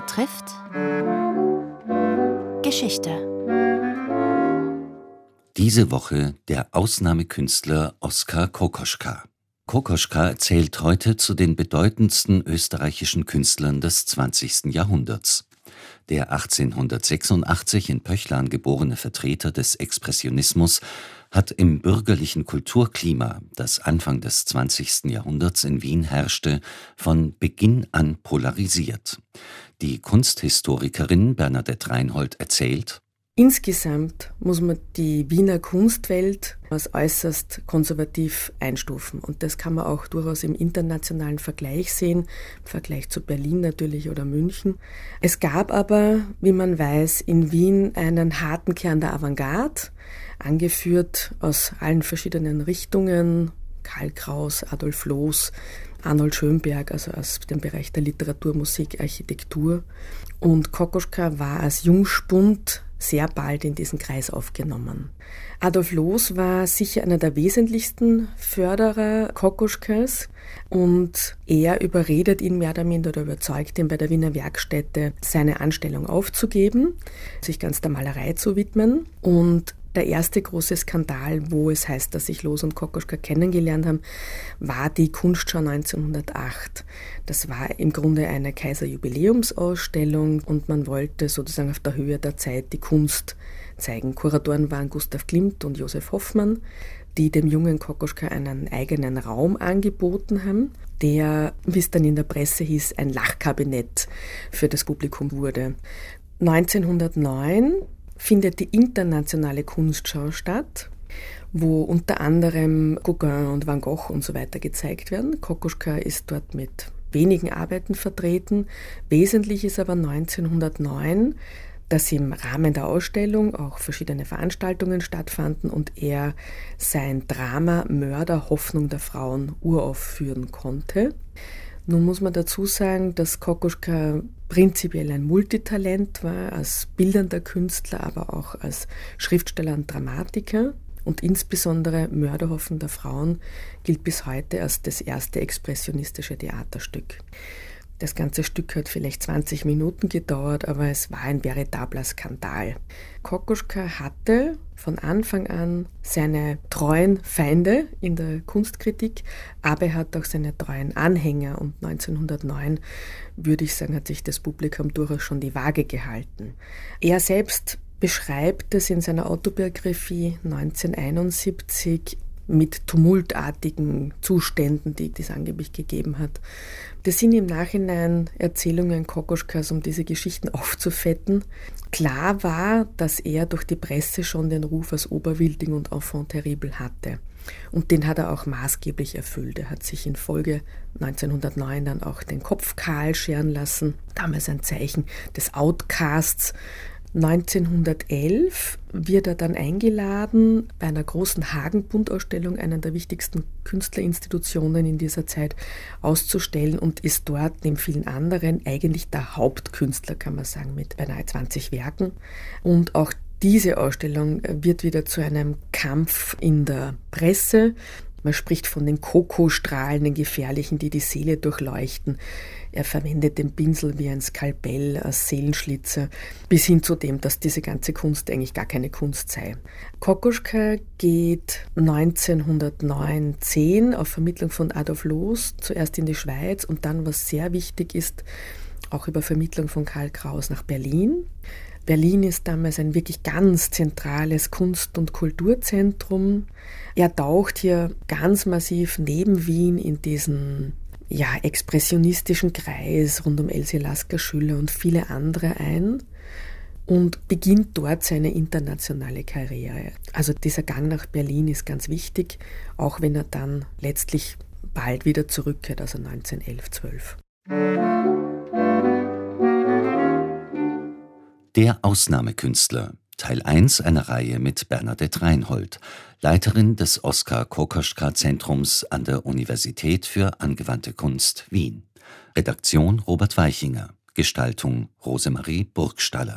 betrifft Geschichte. Diese Woche der Ausnahmekünstler Oskar Kokoschka. Kokoschka zählt heute zu den bedeutendsten österreichischen Künstlern des 20. Jahrhunderts. Der 1886 in Pöchlan geborene Vertreter des Expressionismus hat im bürgerlichen Kulturklima, das Anfang des 20. Jahrhunderts in Wien herrschte, von Beginn an polarisiert. Die Kunsthistorikerin Bernadette Reinhold erzählt, Insgesamt muss man die Wiener Kunstwelt als äußerst konservativ einstufen. Und das kann man auch durchaus im internationalen Vergleich sehen, im Vergleich zu Berlin natürlich oder München. Es gab aber, wie man weiß, in Wien einen harten Kern der Avantgarde, angeführt aus allen verschiedenen Richtungen. Karl Kraus, Adolf Loos, Arnold Schönberg, also aus dem Bereich der Literatur, Musik, Architektur. Und Kokoschka war als Jungspund sehr bald in diesen Kreis aufgenommen. Adolf Loos war sicher einer der wesentlichsten Förderer Kokoschkas und er überredet ihn mehr oder minder oder überzeugt ihn bei der Wiener Werkstätte, seine Anstellung aufzugeben, sich ganz der Malerei zu widmen und der erste große Skandal, wo es heißt, dass sich Los und Kokoschka kennengelernt haben, war die Kunstschau 1908. Das war im Grunde eine Kaiserjubiläumsausstellung und man wollte sozusagen auf der Höhe der Zeit die Kunst zeigen. Kuratoren waren Gustav Klimt und Josef Hoffmann, die dem jungen Kokoschka einen eigenen Raum angeboten haben, der, wie es dann in der Presse hieß, ein Lachkabinett für das Publikum wurde. 1909 findet die internationale Kunstschau statt, wo unter anderem Gauguin und Van Gogh und so weiter gezeigt werden. Kokoschka ist dort mit wenigen Arbeiten vertreten. Wesentlich ist aber 1909, dass im Rahmen der Ausstellung auch verschiedene Veranstaltungen stattfanden und er sein Drama Mörder Hoffnung der Frauen uraufführen konnte. Nun muss man dazu sagen, dass Kokoschka prinzipiell ein Multitalent war, als bildender Künstler, aber auch als Schriftsteller und Dramatiker. Und insbesondere Mörderhoffen der Frauen gilt bis heute als das erste expressionistische Theaterstück. Das ganze Stück hat vielleicht 20 Minuten gedauert, aber es war ein veritabler Skandal. Kokoschka hatte von Anfang an seine treuen Feinde in der Kunstkritik, aber er hat auch seine treuen Anhänger und 1909, würde ich sagen, hat sich das Publikum durchaus schon die Waage gehalten. Er selbst beschreibt es in seiner Autobiografie 1971 mit tumultartigen Zuständen, die es angeblich gegeben hat. Das sind im Nachhinein Erzählungen Kokoschkas, um diese Geschichten aufzufetten. Klar war, dass er durch die Presse schon den Ruf als Oberwilding und Enfant terrible hatte. Und den hat er auch maßgeblich erfüllt. Er hat sich in Folge 1909 dann auch den Kopf kahl scheren lassen. Damals ein Zeichen des Outcasts. 1911 wird er dann eingeladen, bei einer großen Hagenbundausstellung, einer der wichtigsten Künstlerinstitutionen in dieser Zeit, auszustellen und ist dort neben vielen anderen eigentlich der Hauptkünstler, kann man sagen, mit beinahe 20 Werken. Und auch diese Ausstellung wird wieder zu einem Kampf in der Presse. Man spricht von den Kokostrahlen, den gefährlichen, die die Seele durchleuchten. Er verwendet den Pinsel wie ein Skalpell als Seelenschlitzer, bis hin zu dem, dass diese ganze Kunst eigentlich gar keine Kunst sei. Kokoschka geht 1909-10 auf Vermittlung von Adolf Loos zuerst in die Schweiz und dann, was sehr wichtig ist, auch über Vermittlung von Karl Kraus nach Berlin. Berlin ist damals ein wirklich ganz zentrales Kunst- und Kulturzentrum. Er taucht hier ganz massiv neben Wien in diesen ja, expressionistischen Kreis rund um Elsie Lasker Schüler und viele andere ein und beginnt dort seine internationale Karriere. Also dieser Gang nach Berlin ist ganz wichtig, auch wenn er dann letztlich bald wieder zurückkehrt, also 1911, 12. Der Ausnahmekünstler, Teil 1 einer Reihe mit Bernadette Reinhold, Leiterin des Oskar Kokoschka Zentrums an der Universität für angewandte Kunst Wien. Redaktion Robert Weichinger, Gestaltung Rosemarie Burgstaller